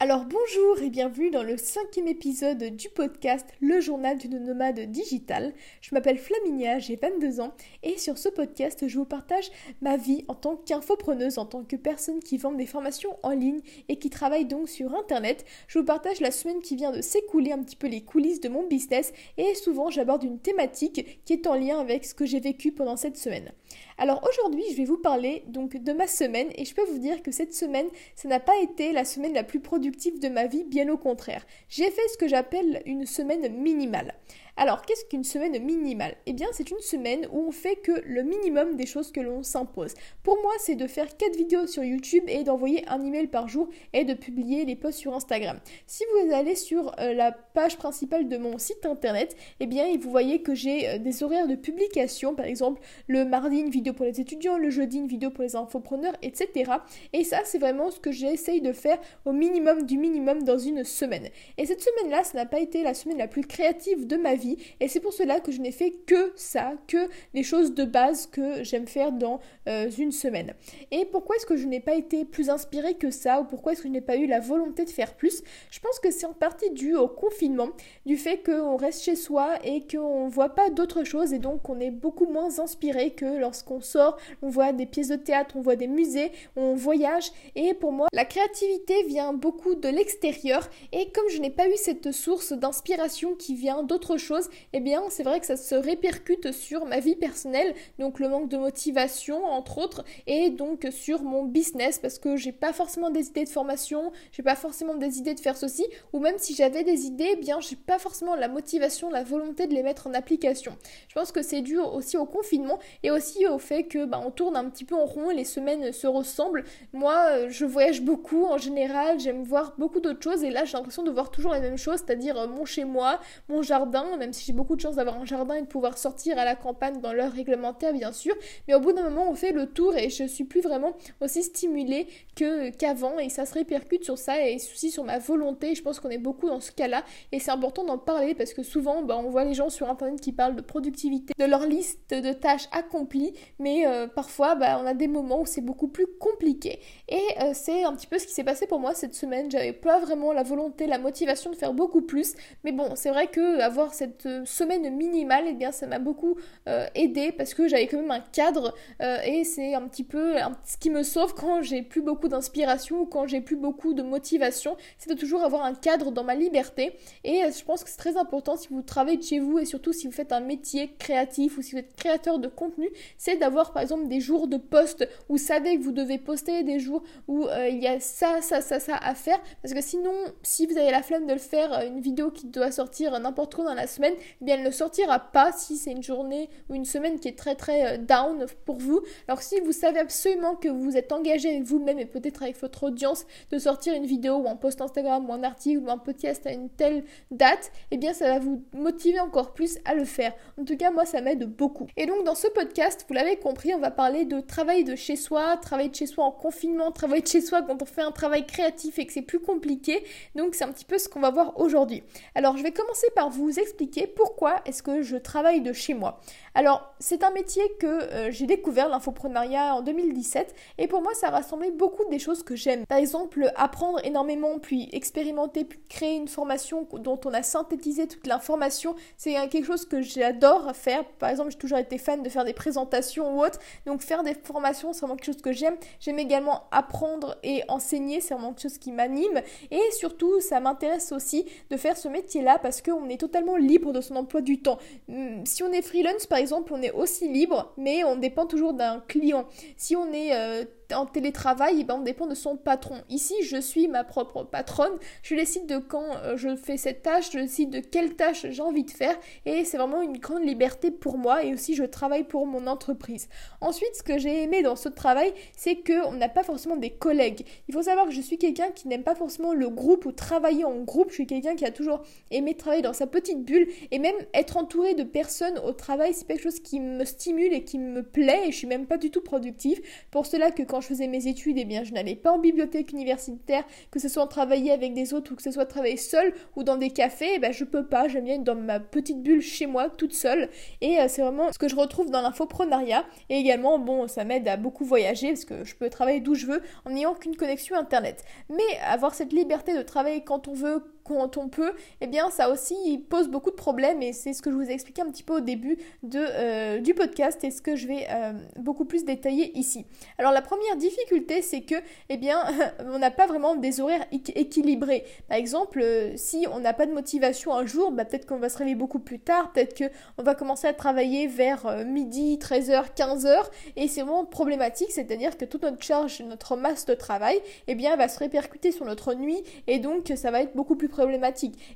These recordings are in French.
Alors bonjour et bienvenue dans le cinquième épisode du podcast Le journal d'une nomade digitale. Je m'appelle Flaminia, j'ai 22 ans et sur ce podcast je vous partage ma vie en tant qu'infopreneuse, en tant que personne qui vend des formations en ligne et qui travaille donc sur internet. Je vous partage la semaine qui vient de s'écouler un petit peu les coulisses de mon business et souvent j'aborde une thématique qui est en lien avec ce que j'ai vécu pendant cette semaine. Alors aujourd'hui, je vais vous parler donc de ma semaine et je peux vous dire que cette semaine, ça n'a pas été la semaine la plus productive de ma vie, bien au contraire. J'ai fait ce que j'appelle une semaine minimale. Alors, qu'est-ce qu'une semaine minimale? Eh bien, c'est une semaine où on fait que le minimum des choses que l'on s'impose. Pour moi, c'est de faire 4 vidéos sur YouTube et d'envoyer un email par jour et de publier les posts sur Instagram. Si vous allez sur euh, la page principale de mon site internet, eh bien, vous voyez que j'ai euh, des horaires de publication, par exemple, le mardi une vidéo pour les étudiants, le jeudi une vidéo pour les infopreneurs, etc. Et ça, c'est vraiment ce que j'essaye de faire au minimum du minimum dans une semaine. Et cette semaine-là, ça n'a pas été la semaine la plus créative de ma vie et c'est pour cela que je n'ai fait que ça, que les choses de base que j'aime faire dans euh, une semaine. Et pourquoi est-ce que je n'ai pas été plus inspirée que ça ou pourquoi est-ce que je n'ai pas eu la volonté de faire plus? Je pense que c'est en partie dû au confinement, du fait qu'on reste chez soi et qu'on ne voit pas d'autres choses et donc on est beaucoup moins inspiré que lorsqu'on sort, on voit des pièces de théâtre, on voit des musées, on voyage. Et pour moi la créativité vient beaucoup de l'extérieur et comme je n'ai pas eu cette source d'inspiration qui vient d'autres choses, eh bien c'est vrai que ça se répercute sur ma vie personnelle, donc le manque de motivation entre autres, et donc sur mon business parce que j'ai pas forcément des idées de formation, j'ai pas forcément des idées de faire ceci, ou même si j'avais des idées, eh bien j'ai pas forcément la motivation, la volonté de les mettre en application. Je pense que c'est dû aussi au confinement et aussi au fait que bah, on tourne un petit peu en rond, les semaines se ressemblent. Moi, je voyage beaucoup en général, j'aime voir beaucoup d'autres choses et là j'ai l'impression de voir toujours la même chose, c'est-à-dire euh, mon chez moi, mon jardin, même si j'ai beaucoup de chance d'avoir un jardin et de pouvoir sortir à la campagne dans l'heure réglementaire, bien sûr. Mais au bout d'un moment, on fait le tour et je suis plus vraiment aussi stimulée qu'avant et ça se répercute sur ça et aussi sur ma volonté. Je pense qu'on est beaucoup dans ce cas-là et c'est important d'en parler parce que souvent, bah, on voit les gens sur internet qui parlent de productivité, de leur liste de tâches accomplies, mais euh, parfois, bah, on a des moments où c'est beaucoup plus compliqué. Et euh, c'est un petit peu ce qui s'est passé pour moi cette semaine. J'avais pas vraiment la volonté, la motivation de faire beaucoup plus, mais bon, c'est vrai que avoir cette semaine minimale, et eh bien ça m'a beaucoup euh, aidé parce que j'avais quand même un cadre euh, et c'est un petit peu ce qui me sauve quand j'ai plus beaucoup d'inspiration ou quand j'ai plus beaucoup de motivation, c'est de toujours avoir un cadre dans ma liberté. Et euh, je pense que c'est très important si vous travaillez de chez vous et surtout si vous faites un métier créatif ou si vous êtes créateur de contenu, c'est d'avoir par exemple des jours de poste où vous savez que vous devez poster des jours où il y a ça, ça, ça, ça à faire. Parce que sinon si vous avez la flemme de le faire, une vidéo qui doit sortir n'importe quoi dans la semaine, eh bien elle ne sortira pas si c'est une journée ou une semaine qui est très très euh, down pour vous. Alors si vous savez absolument que vous êtes engagé avec vous-même et peut-être avec votre audience de sortir une vidéo ou un post Instagram ou un article ou un podcast à une telle date, eh bien ça va vous motiver encore plus à le faire. En tout cas, moi ça m'aide beaucoup. Et donc dans ce podcast, vous l'avez compris, on va parler de travail de chez soi, travail de chez soi en confinement, travail de chez soi quand on fait un travail créatif et que c'est plus compliqué. Donc c'est un petit peu ce qu'on va voir aujourd'hui. Alors je vais commencer par vous expliquer pourquoi est-ce que je travaille de chez moi. Alors, c'est un métier que euh, j'ai découvert, l'infoprenariat, en 2017, et pour moi, ça rassemblait beaucoup des choses que j'aime. Par exemple, apprendre énormément, puis expérimenter, puis créer une formation dont on a synthétisé toute l'information, c'est quelque chose que j'adore faire. Par exemple, j'ai toujours été fan de faire des présentations ou autre, donc faire des formations, c'est vraiment quelque chose que j'aime. J'aime également apprendre et enseigner, c'est vraiment quelque chose qui m'anime, et surtout, ça m'intéresse aussi de faire ce métier-là parce qu'on est totalement libre de son emploi du temps. Hmm, si on est freelance, par exemple, on est aussi libre, mais on dépend toujours d'un client. Si on est euh, en télétravail, eh ben, on dépend de son patron. Ici, je suis ma propre patronne. Je décide de quand euh, je fais cette tâche, je décide de quelle tâche j'ai envie de faire. Et c'est vraiment une grande liberté pour moi. Et aussi, je travaille pour mon entreprise. Ensuite, ce que j'ai aimé dans ce travail, c'est qu'on n'a pas forcément des collègues. Il faut savoir que je suis quelqu'un qui n'aime pas forcément le groupe ou travailler en groupe. Je suis quelqu'un qui a toujours aimé travailler dans sa petite bulle. Et même être entouré de personnes au travail, c'est quelque chose qui me stimule et qui me plaît. Et je suis même pas du tout productive. Pour cela que quand quand je faisais mes études, eh bien, je n'allais pas en bibliothèque universitaire, que ce soit travailler avec des autres ou que ce soit travailler seul ou dans des cafés, eh ben, je peux pas. J'aime bien être dans ma petite bulle chez moi, toute seule. Et euh, c'est vraiment ce que je retrouve dans l'infoprenariat. Et également, bon, ça m'aide à beaucoup voyager parce que je peux travailler d'où je veux en n'ayant qu'une connexion internet. Mais avoir cette liberté de travailler quand on veut, quand on peut, eh bien ça aussi pose beaucoup de problèmes et c'est ce que je vous ai expliqué un petit peu au début de, euh, du podcast et ce que je vais euh, beaucoup plus détailler ici. Alors la première difficulté c'est que eh bien on n'a pas vraiment des horaires équilibrés. Par exemple, euh, si on n'a pas de motivation un jour, bah, peut-être qu'on va se réveiller beaucoup plus tard, peut-être qu'on va commencer à travailler vers midi, 13h, 15h et c'est vraiment problématique, c'est-à-dire que toute notre charge, notre masse de travail, eh bien va se répercuter sur notre nuit et donc ça va être beaucoup plus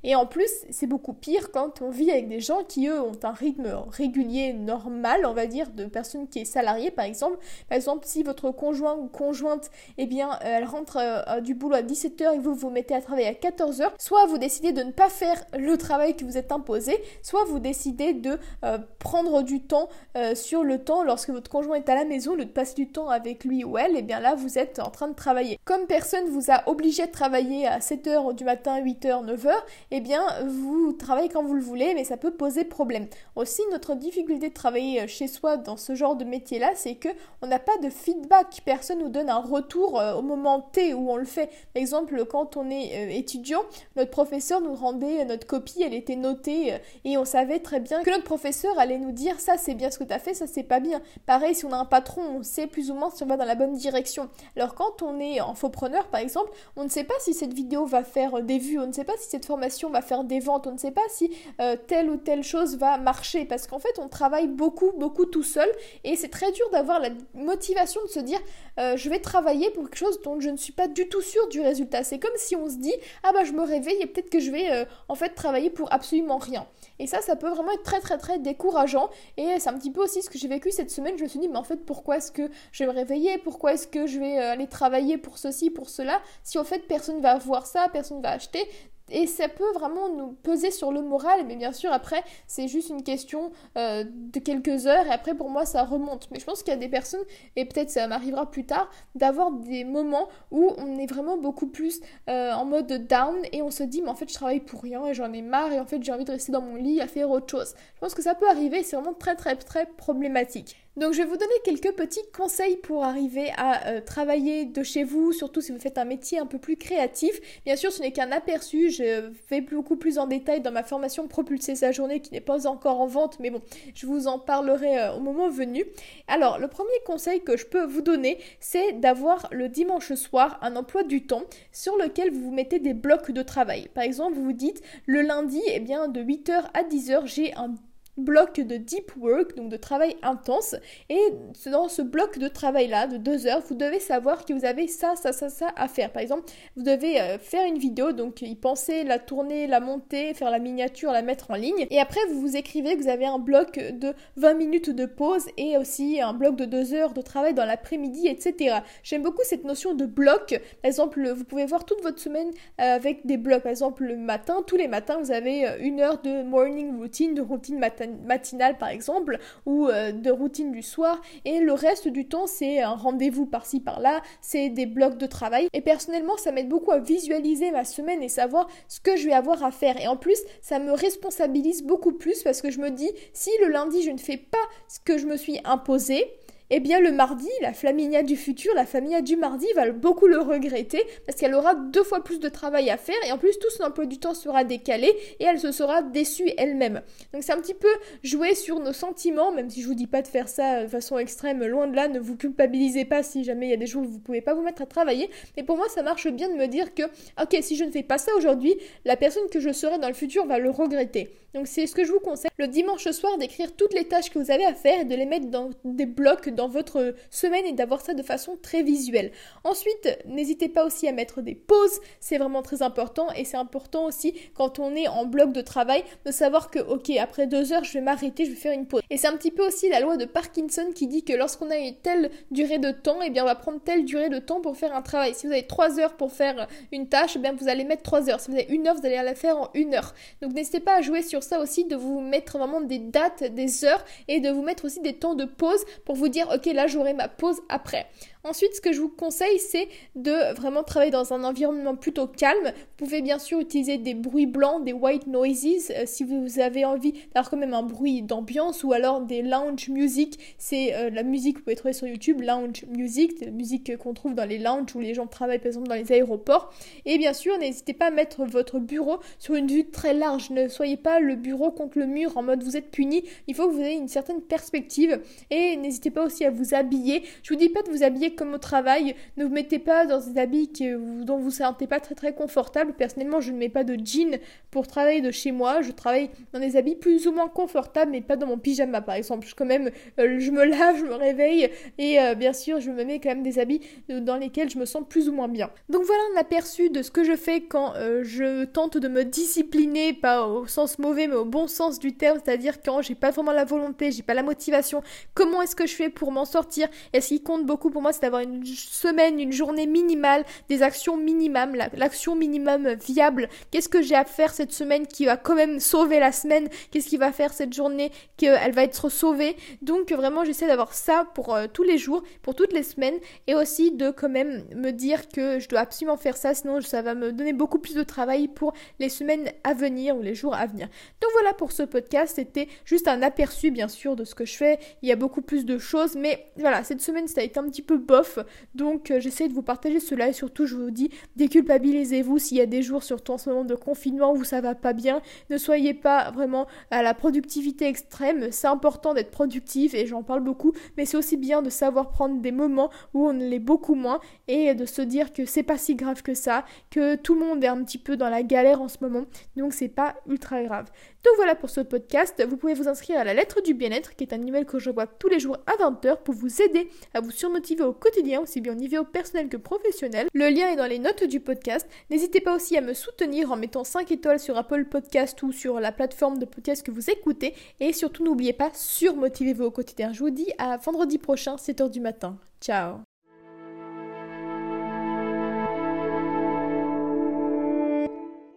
Et en plus, c'est beaucoup pire quand on vit avec des gens qui, eux, ont un rythme régulier, normal, on va dire, de personnes qui est salariée, par exemple. Par exemple, si votre conjoint ou conjointe, eh bien, euh, elle rentre euh, du boulot à 17h et vous vous mettez à travailler à 14h, soit vous décidez de ne pas faire le travail que vous êtes imposé, soit vous décidez de euh, prendre du temps sur le temps lorsque votre conjoint est à la maison, de passer du temps avec lui ou elle, et eh bien là, vous êtes en train de travailler. Comme personne vous a obligé de travailler à 7h du matin, 8h, 9h, eh bien vous travaillez quand vous le voulez, mais ça peut poser problème. Aussi, notre difficulté de travailler euh, chez soi dans ce genre de métier-là, c'est que on n'a pas de feedback. Personne nous donne un retour euh, au moment T où on le fait. Par exemple, quand on est euh, étudiant, notre professeur nous rendait notre copie, elle était notée et on savait très bien que notre professeur allait nous dire ça c'est bien ce que tu as fait, ça c'est pas bien. Pareil, si on a un patron, on sait plus ou moins si on va dans la bonne direction. Alors quand on est en preneur par exemple, on ne sait pas si cette vidéo va faire des vues, on ne sait pas si cette formation va faire des ventes, on ne sait pas si euh, telle ou telle chose va marcher, parce qu'en fait on travaille beaucoup, beaucoup tout seul, et c'est très dur d'avoir la motivation de se dire euh, je vais travailler pour quelque chose dont je ne suis pas du tout sûr du résultat. C'est comme si on se dit ah bah je me réveille et peut-être que je vais euh, en fait travailler pour absolument rien. Et ça, ça peut vraiment être très très très décourageant. Et c'est un petit peu aussi ce que j'ai vécu cette semaine. Je me suis dit, mais en fait, pourquoi est-ce que je vais me réveiller? Pourquoi est-ce que je vais aller travailler pour ceci, pour cela? Si en fait personne va voir ça, personne va acheter, et ça peut vraiment nous peser sur le moral, mais bien sûr après c'est juste une question euh, de quelques heures et après pour moi ça remonte. Mais je pense qu'il y a des personnes, et peut-être ça m'arrivera plus tard, d'avoir des moments où on est vraiment beaucoup plus euh, en mode down et on se dit mais en fait je travaille pour rien et j'en ai marre et en fait j'ai envie de rester dans mon lit à faire autre chose. Je pense que ça peut arriver, c'est vraiment très très très problématique. Donc je vais vous donner quelques petits conseils pour arriver à euh, travailler de chez vous, surtout si vous faites un métier un peu plus créatif. Bien sûr, ce n'est qu'un aperçu, je vais beaucoup plus en détail dans ma formation Propulser sa journée qui n'est pas encore en vente, mais bon, je vous en parlerai euh, au moment venu. Alors, le premier conseil que je peux vous donner, c'est d'avoir le dimanche soir un emploi du temps sur lequel vous vous mettez des blocs de travail. Par exemple, vous vous dites le lundi, eh bien de 8h à 10h, j'ai un bloc de deep work, donc de travail intense. Et dans ce bloc de travail-là, de deux heures, vous devez savoir que vous avez ça, ça, ça, ça à faire. Par exemple, vous devez euh, faire une vidéo, donc y penser, la tourner, la monter, faire la miniature, la mettre en ligne. Et après, vous vous écrivez que vous avez un bloc de 20 minutes de pause et aussi un bloc de deux heures de travail dans l'après-midi, etc. J'aime beaucoup cette notion de bloc. Par exemple, vous pouvez voir toute votre semaine euh, avec des blocs. Par exemple, le matin, tous les matins, vous avez euh, une heure de morning routine, de routine matin matinale par exemple ou euh, de routine du soir et le reste du temps c'est un rendez-vous par-ci par-là, c'est des blocs de travail. Et personnellement ça m'aide beaucoup à visualiser ma semaine et savoir ce que je vais avoir à faire. Et en plus ça me responsabilise beaucoup plus parce que je me dis si le lundi je ne fais pas ce que je me suis imposé eh bien le mardi, la Flaminia du futur, la Flaminia du mardi va beaucoup le regretter parce qu'elle aura deux fois plus de travail à faire et en plus tout son emploi du temps sera décalé et elle se sera déçue elle-même. Donc c'est un petit peu jouer sur nos sentiments, même si je vous dis pas de faire ça de façon extrême, loin de là, ne vous culpabilisez pas si jamais il y a des jours où vous pouvez pas vous mettre à travailler. Mais pour moi ça marche bien de me dire que ok si je ne fais pas ça aujourd'hui, la personne que je serai dans le futur va le regretter. Donc c'est ce que je vous conseille le dimanche soir d'écrire toutes les tâches que vous avez à faire et de les mettre dans des blocs dans votre semaine et d'avoir ça de façon très visuelle. Ensuite, n'hésitez pas aussi à mettre des pauses, c'est vraiment très important et c'est important aussi quand on est en bloc de travail de savoir que ok après deux heures je vais m'arrêter, je vais faire une pause. Et c'est un petit peu aussi la loi de Parkinson qui dit que lorsqu'on a une telle durée de temps, et eh bien on va prendre telle durée de temps pour faire un travail. Si vous avez trois heures pour faire une tâche, eh bien vous allez mettre trois heures. Si vous avez une heure, vous allez la faire en une heure. Donc n'hésitez pas à jouer sur ça aussi de vous mettre vraiment des dates, des heures et de vous mettre aussi des temps de pause pour vous dire ok là j'aurai ma pause après. Ensuite, ce que je vous conseille, c'est de vraiment travailler dans un environnement plutôt calme. Vous pouvez bien sûr utiliser des bruits blancs, des white noises, euh, si vous avez envie d'avoir quand même un bruit d'ambiance, ou alors des lounge music. C'est euh, la musique que vous pouvez trouver sur YouTube, lounge music, la musique qu'on trouve dans les lounges où les gens travaillent par exemple dans les aéroports. Et bien sûr, n'hésitez pas à mettre votre bureau sur une vue très large. Ne soyez pas le bureau contre le mur en mode vous êtes puni. Il faut que vous ayez une certaine perspective. Et n'hésitez pas aussi à vous habiller. Je vous dis pas de vous habiller comme au travail. Ne vous mettez pas dans des habits dont vous ne vous sentez pas très très confortable. Personnellement, je ne mets pas de jean pour travailler de chez moi. Je travaille dans des habits plus ou moins confortables, mais pas dans mon pyjama par exemple. Je, quand même, euh, je me lave, je me réveille et euh, bien sûr, je me mets quand même des habits dans lesquels je me sens plus ou moins bien. Donc voilà un aperçu de ce que je fais quand euh, je tente de me discipliner, pas au sens mauvais, mais au bon sens du terme, c'est-à-dire quand j'ai pas vraiment la volonté, j'ai pas la motivation. Comment est-ce que je fais pour m'en sortir? Et ce qui compte beaucoup pour moi, d'avoir une semaine, une journée minimale, des actions minimum, l'action minimum viable. Qu'est-ce que j'ai à faire cette semaine qui va quand même sauver la semaine? Qu'est-ce qui va faire cette journée qu'elle va être sauvée? Donc vraiment, j'essaie d'avoir ça pour euh, tous les jours, pour toutes les semaines, et aussi de quand même me dire que je dois absolument faire ça, sinon ça va me donner beaucoup plus de travail pour les semaines à venir ou les jours à venir. Donc voilà pour ce podcast, c'était juste un aperçu bien sûr de ce que je fais. Il y a beaucoup plus de choses, mais voilà, cette semaine ça a été un petit peu Donc euh, j'essaie de vous partager cela et surtout je vous dis déculpabilisez-vous s'il y a des jours surtout en ce moment de confinement où ça va pas bien. Ne soyez pas vraiment à la productivité extrême. C'est important d'être productif et j'en parle beaucoup, mais c'est aussi bien de savoir prendre des moments où on l'est beaucoup moins et de se dire que c'est pas si grave que ça, que tout le monde est un petit peu dans la galère en ce moment, donc c'est pas ultra grave. Donc voilà pour ce podcast. Vous pouvez vous inscrire à la lettre du bien-être, qui est un email que je vois tous les jours à 20h pour vous aider à vous surmotiver au quotidien, aussi bien au niveau personnel que professionnel. Le lien est dans les notes du podcast. N'hésitez pas aussi à me soutenir en mettant 5 étoiles sur Apple Podcast ou sur la plateforme de podcast que vous écoutez. Et surtout, n'oubliez pas, surmotivez-vous au quotidien. Je vous dis à vendredi prochain, 7h du matin. Ciao